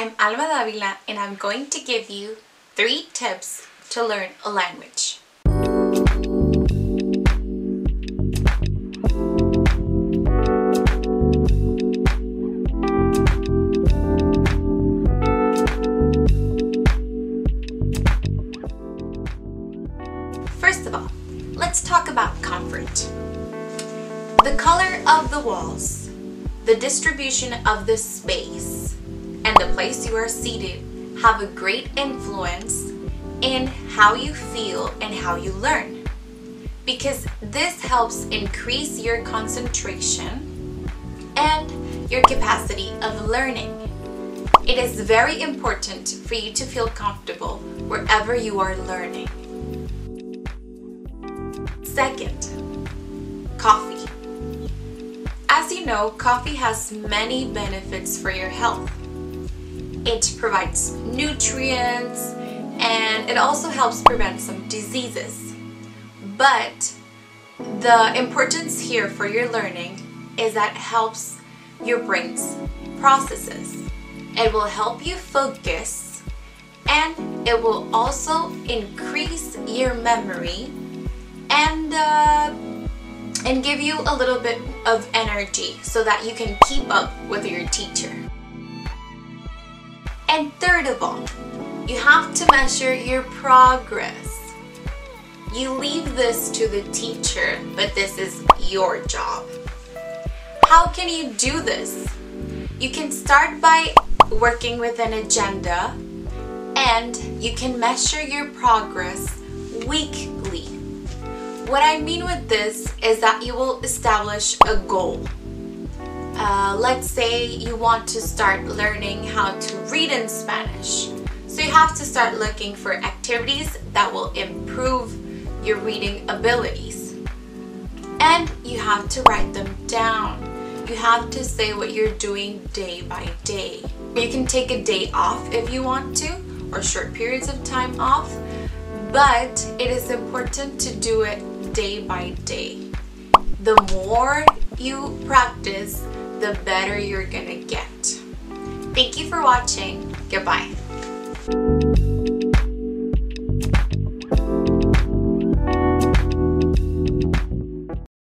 I'm Alma Davila and I'm going to give you 3 tips to learn a language. First of all, let's talk about comfort. The color of the walls, the distribution of the space, and the place you are seated have a great influence in how you feel and how you learn. Because this helps increase your concentration and your capacity of learning. It is very important for you to feel comfortable wherever you are learning. Second, coffee. As you know, coffee has many benefits for your health. It provides nutrients and it also helps prevent some diseases. But the importance here for your learning is that it helps your brain's processes. It will help you focus and it will also increase your memory and uh, and give you a little bit of energy so that you can keep up with your teacher. And third of all, you have to measure your progress. You leave this to the teacher, but this is your job. How can you do this? You can start by working with an agenda and you can measure your progress weekly. What I mean with this is that you will establish a goal. Uh, let's say you want to start learning how to read in Spanish. So you have to start looking for activities that will improve your reading abilities. And you have to write them down. You have to say what you're doing day by day. You can take a day off if you want to, or short periods of time off, but it is important to do it day by day. The more you practice, the better you're gonna get. Thank you for watching. Goodbye.